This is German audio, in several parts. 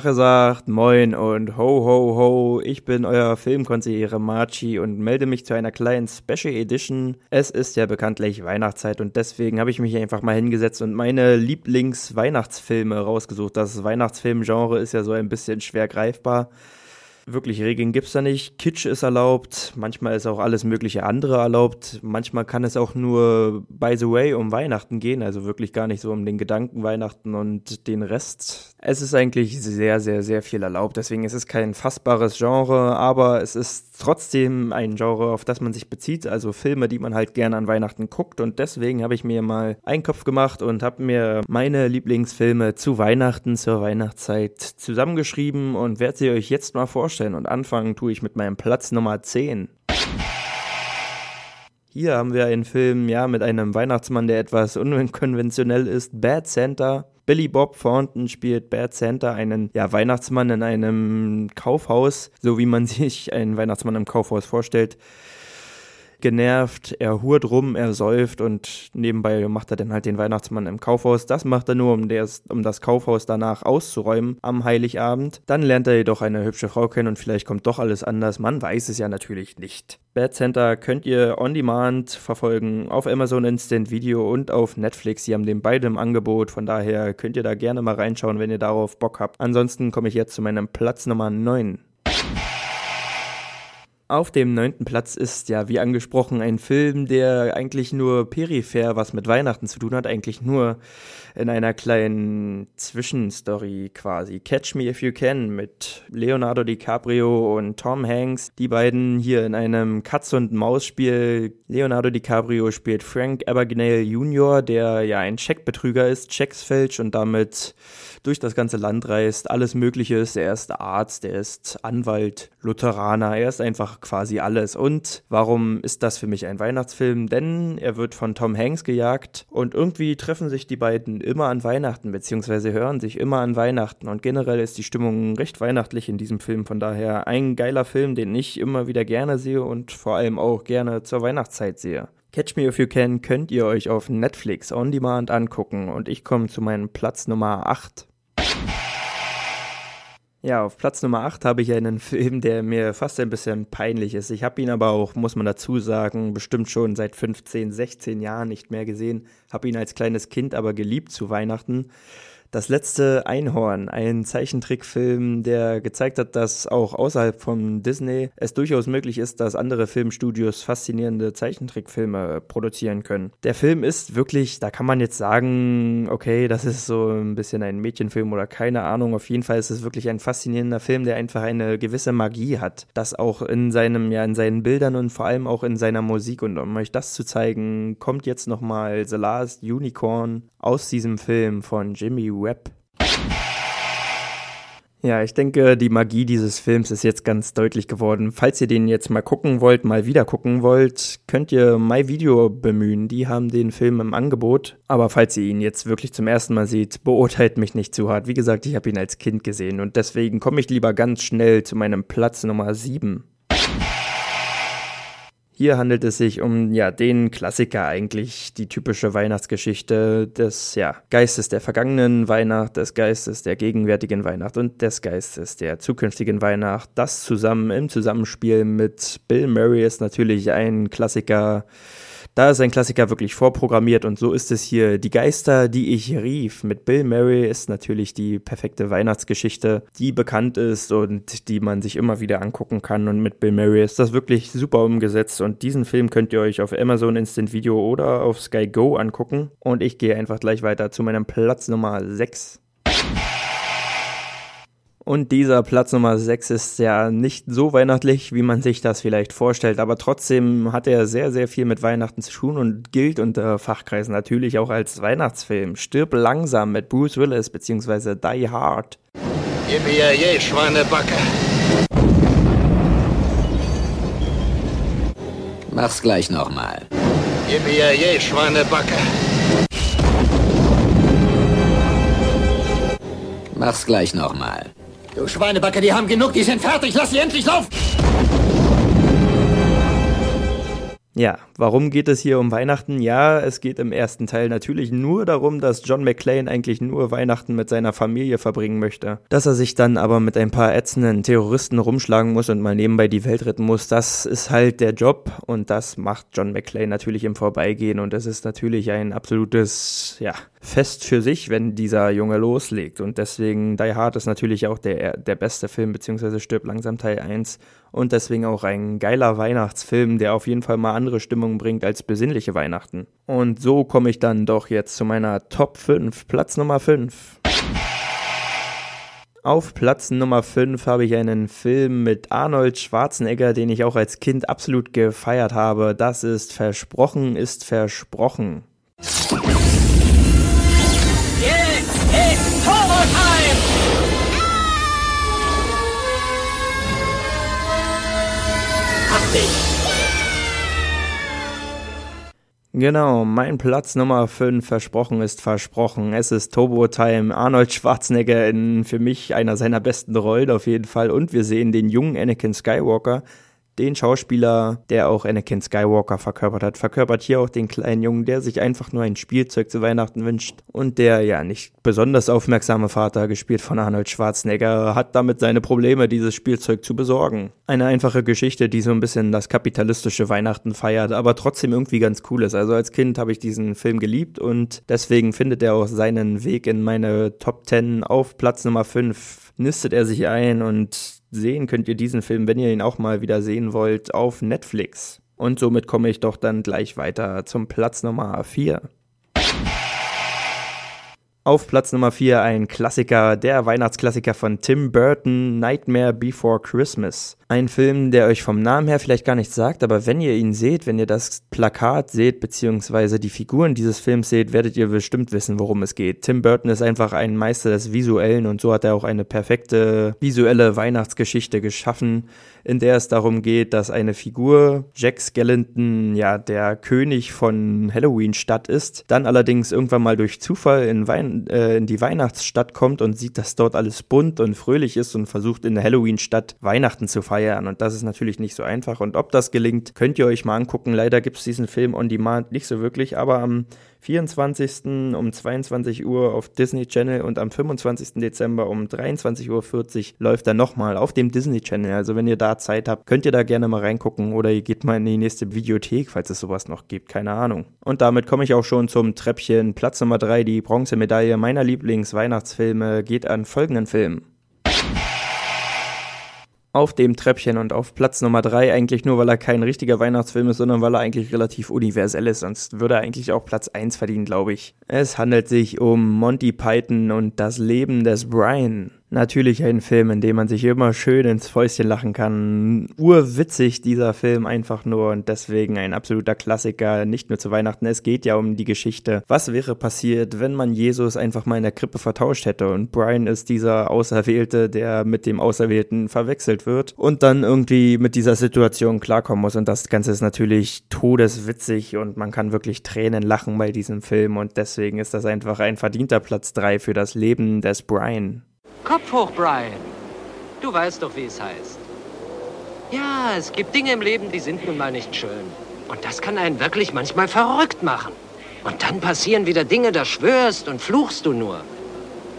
Tache sagt Moin und ho ho ho, ich bin euer Filmkonsigliere Marchi und melde mich zu einer kleinen Special Edition. Es ist ja bekanntlich Weihnachtszeit und deswegen habe ich mich einfach mal hingesetzt und meine Lieblings-Weihnachtsfilme rausgesucht. Das Weihnachtsfilmgenre ist ja so ein bisschen schwer greifbar. Wirklich Regeln gibt es da nicht. Kitsch ist erlaubt, manchmal ist auch alles mögliche andere erlaubt. Manchmal kann es auch nur by the way um Weihnachten gehen, also wirklich gar nicht so um den Gedanken Weihnachten und den Rest. Es ist eigentlich sehr, sehr, sehr viel erlaubt. Deswegen ist es kein fassbares Genre, aber es ist trotzdem ein Genre, auf das man sich bezieht. Also Filme, die man halt gerne an Weihnachten guckt. Und deswegen habe ich mir mal einen Kopf gemacht und habe mir meine Lieblingsfilme zu Weihnachten, zur Weihnachtszeit zusammengeschrieben und werde sie euch jetzt mal vorstellen vorstellen und anfangen tue ich mit meinem Platz Nummer 10. Hier haben wir einen Film, ja, mit einem Weihnachtsmann, der etwas unkonventionell ist. Bad Santa. Billy Bob Thornton spielt Bad Santa, einen ja, Weihnachtsmann in einem Kaufhaus, so wie man sich einen Weihnachtsmann im Kaufhaus vorstellt genervt, er hurt rum, er säuft und nebenbei macht er dann halt den Weihnachtsmann im Kaufhaus. Das macht er nur, um, des, um das Kaufhaus danach auszuräumen am Heiligabend. Dann lernt er jedoch eine hübsche Frau kennen und vielleicht kommt doch alles anders. Man weiß es ja natürlich nicht. Bad Center könnt ihr on demand verfolgen auf Amazon Instant Video und auf Netflix. Sie haben den beide im Angebot, von daher könnt ihr da gerne mal reinschauen, wenn ihr darauf Bock habt. Ansonsten komme ich jetzt zu meinem Platz Nummer 9. Auf dem neunten Platz ist ja, wie angesprochen, ein Film, der eigentlich nur peripher was mit Weihnachten zu tun hat, eigentlich nur in einer kleinen Zwischenstory quasi. Catch Me If You Can mit Leonardo DiCaprio und Tom Hanks. Die beiden hier in einem Katz- und Maus-Spiel. Leonardo DiCaprio spielt Frank Abagnale Jr., der ja ein Checkbetrüger ist, Checks fälscht und damit durch das ganze Land reist, alles Mögliche ist. Er ist Arzt, er ist Anwalt, Lutheraner, er ist einfach quasi alles. Und warum ist das für mich ein Weihnachtsfilm? Denn er wird von Tom Hanks gejagt und irgendwie treffen sich die beiden immer an Weihnachten, beziehungsweise hören sich immer an Weihnachten. Und generell ist die Stimmung recht weihnachtlich in diesem Film. Von daher ein geiler Film, den ich immer wieder gerne sehe und vor allem auch gerne zur Weihnachtszeit sehe. Catch Me If You Can könnt ihr euch auf Netflix On Demand angucken und ich komme zu meinem Platz Nummer 8. Ja, auf Platz Nummer 8 habe ich einen Film, der mir fast ein bisschen peinlich ist. Ich habe ihn aber auch, muss man dazu sagen, bestimmt schon seit 15, 16 Jahren nicht mehr gesehen. Habe ihn als kleines Kind aber geliebt zu Weihnachten. Das letzte Einhorn, ein Zeichentrickfilm, der gezeigt hat, dass auch außerhalb von Disney es durchaus möglich ist, dass andere Filmstudios faszinierende Zeichentrickfilme produzieren können. Der Film ist wirklich, da kann man jetzt sagen, okay, das ist so ein bisschen ein Mädchenfilm oder keine Ahnung. Auf jeden Fall ist es wirklich ein faszinierender Film, der einfach eine gewisse Magie hat. Das auch in seinem, ja, in seinen Bildern und vor allem auch in seiner Musik. Und um euch das zu zeigen, kommt jetzt nochmal The Last Unicorn aus diesem Film von Jimmy Webb. Ja, ich denke, die Magie dieses Films ist jetzt ganz deutlich geworden. Falls ihr den jetzt mal gucken wollt, mal wieder gucken wollt, könnt ihr MyVideo bemühen. Die haben den Film im Angebot. Aber falls ihr ihn jetzt wirklich zum ersten Mal seht, beurteilt mich nicht zu hart. Wie gesagt, ich habe ihn als Kind gesehen und deswegen komme ich lieber ganz schnell zu meinem Platz Nummer 7. Hier handelt es sich um ja den Klassiker eigentlich, die typische Weihnachtsgeschichte des ja, Geistes der vergangenen Weihnacht, des Geistes der gegenwärtigen Weihnacht und des Geistes der zukünftigen Weihnacht. Das zusammen im Zusammenspiel mit Bill Murray ist natürlich ein Klassiker da ist ein Klassiker wirklich vorprogrammiert und so ist es hier. Die Geister, die ich rief mit Bill Murray ist natürlich die perfekte Weihnachtsgeschichte, die bekannt ist und die man sich immer wieder angucken kann. Und mit Bill Murray ist das wirklich super umgesetzt. Und diesen Film könnt ihr euch auf Amazon Instant Video oder auf Sky Go angucken. Und ich gehe einfach gleich weiter zu meinem Platz Nummer 6. Und dieser Platz Nummer 6 ist ja nicht so weihnachtlich, wie man sich das vielleicht vorstellt, aber trotzdem hat er sehr, sehr viel mit Weihnachten zu tun und gilt unter Fachkreisen natürlich auch als Weihnachtsfilm. Stirb langsam mit Bruce Willis bzw. Die Hard. Yippie, Schweinebacke. Mach's gleich nochmal. Yippie, Schweinebacke. Mach's gleich nochmal. Du Schweinebacke, die haben genug, die sind fertig, lass sie endlich laufen! Ja, warum geht es hier um Weihnachten? Ja, es geht im ersten Teil natürlich nur darum, dass John McClane eigentlich nur Weihnachten mit seiner Familie verbringen möchte. Dass er sich dann aber mit ein paar ätzenden Terroristen rumschlagen muss und mal nebenbei die Welt retten muss, das ist halt der Job und das macht John McClane natürlich im Vorbeigehen und es ist natürlich ein absolutes, ja, Fest für sich, wenn dieser Junge loslegt. Und deswegen Die Hard ist natürlich auch der, der beste Film, beziehungsweise stirbt langsam Teil 1 und deswegen auch ein geiler Weihnachtsfilm, der auf jeden Fall mal andere Stimmung bringt als besinnliche Weihnachten. Und so komme ich dann doch jetzt zu meiner Top 5, Platz Nummer 5. Auf Platz Nummer 5 habe ich einen Film mit Arnold Schwarzenegger, den ich auch als Kind absolut gefeiert habe. Das ist Versprochen ist versprochen. Genau, mein Platz Nummer 5 versprochen ist versprochen. Es ist Turbo Time. Arnold Schwarzenegger in für mich einer seiner besten Rollen auf jeden Fall. Und wir sehen den jungen Anakin Skywalker, den Schauspieler, der auch Anakin Skywalker verkörpert hat, verkörpert hier auch den kleinen Jungen, der sich einfach nur ein Spielzeug zu Weihnachten wünscht. Und der, ja, nicht besonders aufmerksame Vater, gespielt von Arnold Schwarzenegger, hat damit seine Probleme, dieses Spielzeug zu besorgen. Eine einfache Geschichte, die so ein bisschen das kapitalistische Weihnachten feiert, aber trotzdem irgendwie ganz cool ist. Also als Kind habe ich diesen Film geliebt und deswegen findet er auch seinen Weg in meine Top 10 auf Platz Nummer 5. Nistet er sich ein und sehen könnt ihr diesen Film, wenn ihr ihn auch mal wieder sehen wollt, auf Netflix. Und somit komme ich doch dann gleich weiter zum Platz Nummer 4. Auf Platz Nummer 4 ein Klassiker, der Weihnachtsklassiker von Tim Burton, Nightmare Before Christmas. Ein Film, der euch vom Namen her vielleicht gar nichts sagt, aber wenn ihr ihn seht, wenn ihr das Plakat seht, beziehungsweise die Figuren dieses Films seht, werdet ihr bestimmt wissen, worum es geht. Tim Burton ist einfach ein Meister des Visuellen und so hat er auch eine perfekte visuelle Weihnachtsgeschichte geschaffen, in der es darum geht, dass eine Figur, Jack Skellington, ja, der König von Halloween-Stadt ist, dann allerdings irgendwann mal durch Zufall in, Wein äh, in die Weihnachtsstadt kommt und sieht, dass dort alles bunt und fröhlich ist und versucht in der Halloween-Stadt Weihnachten zu feiern feiern. Und das ist natürlich nicht so einfach. Und ob das gelingt, könnt ihr euch mal angucken. Leider gibt es diesen Film on Demand nicht so wirklich, aber am 24. um 22 Uhr auf Disney Channel und am 25. Dezember um 23.40 Uhr läuft er nochmal auf dem Disney Channel. Also wenn ihr da Zeit habt, könnt ihr da gerne mal reingucken oder ihr geht mal in die nächste Videothek, falls es sowas noch gibt, keine Ahnung. Und damit komme ich auch schon zum Treppchen. Platz Nummer 3, die Bronzemedaille meiner Lieblingsweihnachtsfilme geht an folgenden Film auf dem Treppchen und auf Platz Nummer 3 eigentlich nur, weil er kein richtiger Weihnachtsfilm ist, sondern weil er eigentlich relativ universell ist. Sonst würde er eigentlich auch Platz 1 verdienen, glaube ich. Es handelt sich um Monty Python und das Leben des Brian. Natürlich ein Film, in dem man sich immer schön ins Fäustchen lachen kann. Urwitzig dieser Film einfach nur und deswegen ein absoluter Klassiker, nicht nur zu Weihnachten. Es geht ja um die Geschichte. Was wäre passiert, wenn man Jesus einfach mal in der Krippe vertauscht hätte und Brian ist dieser Auserwählte, der mit dem Auserwählten verwechselt wird und dann irgendwie mit dieser Situation klarkommen muss und das Ganze ist natürlich todeswitzig und man kann wirklich Tränen lachen bei diesem Film und deswegen ist das einfach ein verdienter Platz 3 für das Leben des Brian. Kopf hoch, Brian. Du weißt doch, wie es heißt. Ja, es gibt Dinge im Leben, die sind nun mal nicht schön. Und das kann einen wirklich manchmal verrückt machen. Und dann passieren wieder Dinge, da schwörst und fluchst du nur.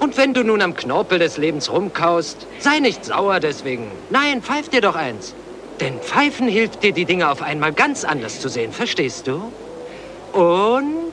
Und wenn du nun am Knorpel des Lebens rumkaust, sei nicht sauer deswegen. Nein, pfeif dir doch eins. Denn Pfeifen hilft dir, die Dinge auf einmal ganz anders zu sehen, verstehst du? Und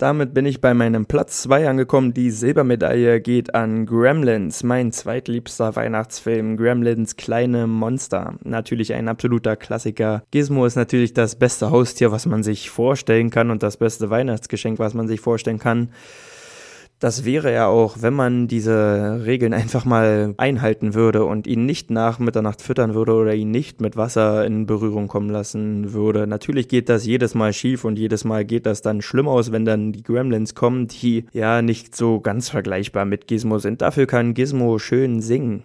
Damit bin ich bei meinem Platz 2 angekommen. Die Silbermedaille geht an Gremlins, mein zweitliebster Weihnachtsfilm. Gremlins kleine Monster. Natürlich ein absoluter Klassiker. Gizmo ist natürlich das beste Haustier, was man sich vorstellen kann und das beste Weihnachtsgeschenk, was man sich vorstellen kann. Das wäre ja auch, wenn man diese Regeln einfach mal einhalten würde und ihn nicht nach Mitternacht füttern würde oder ihn nicht mit Wasser in Berührung kommen lassen würde. Natürlich geht das jedes Mal schief und jedes Mal geht das dann schlimm aus, wenn dann die Gremlins kommen, die ja nicht so ganz vergleichbar mit Gizmo sind. Dafür kann Gizmo schön singen.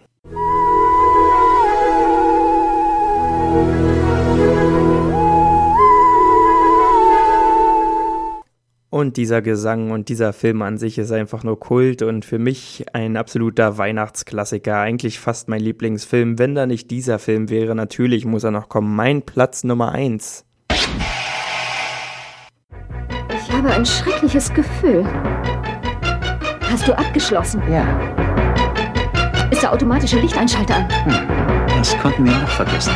Und dieser Gesang und dieser Film an sich ist einfach nur Kult und für mich ein absoluter Weihnachtsklassiker. Eigentlich fast mein Lieblingsfilm. Wenn da nicht dieser Film wäre, natürlich muss er noch kommen. Mein Platz Nummer 1. Ich habe ein schreckliches Gefühl. Hast du abgeschlossen? Ja, Ist der automatische Lichteinschalter an? das konnten wir noch vergessen.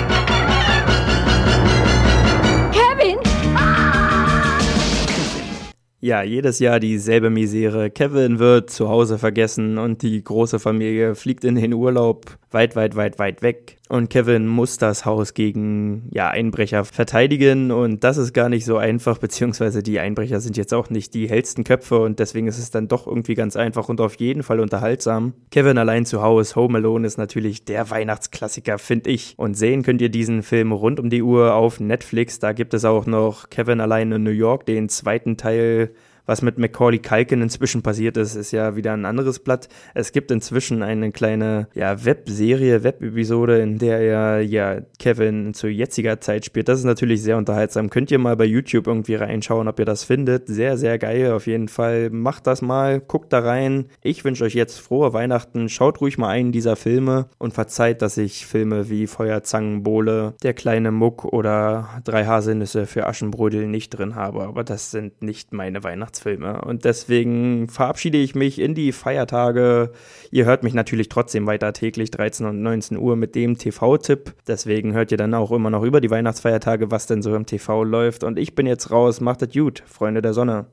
Ja, jedes Jahr dieselbe Misere. Kevin wird zu Hause vergessen und die große Familie fliegt in den Urlaub weit, weit, weit, weit weg. Und Kevin muss das Haus gegen ja, Einbrecher verteidigen und das ist gar nicht so einfach, beziehungsweise die Einbrecher sind jetzt auch nicht die hellsten Köpfe und deswegen ist es dann doch irgendwie ganz einfach und auf jeden Fall unterhaltsam. Kevin allein zu Hause, Home Alone ist natürlich der Weihnachtsklassiker, finde ich. Und sehen könnt ihr diesen Film rund um die Uhr auf Netflix. Da gibt es auch noch Kevin allein in New York, den zweiten Teil was mit Macaulay Culkin inzwischen passiert ist, ist ja wieder ein anderes Blatt. Es gibt inzwischen eine kleine ja, Webserie, Webepisode, in der er ja Kevin zu jetziger Zeit spielt. Das ist natürlich sehr unterhaltsam. Könnt ihr mal bei YouTube irgendwie reinschauen, ob ihr das findet. Sehr, sehr geil auf jeden Fall. Macht das mal, guckt da rein. Ich wünsche euch jetzt frohe Weihnachten. Schaut ruhig mal einen dieser Filme und verzeiht, dass ich Filme wie Feuerzangenbowle, Der kleine Muck oder Drei Haselnüsse für Aschenbrödel nicht drin habe. Aber das sind nicht meine Weihnachtsfilme. Und deswegen verabschiede ich mich in die Feiertage. Ihr hört mich natürlich trotzdem weiter täglich 13 und 19 Uhr mit dem TV-Tipp. Deswegen hört ihr dann auch immer noch über die Weihnachtsfeiertage, was denn so im TV läuft. Und ich bin jetzt raus. Macht es gut, Freunde der Sonne.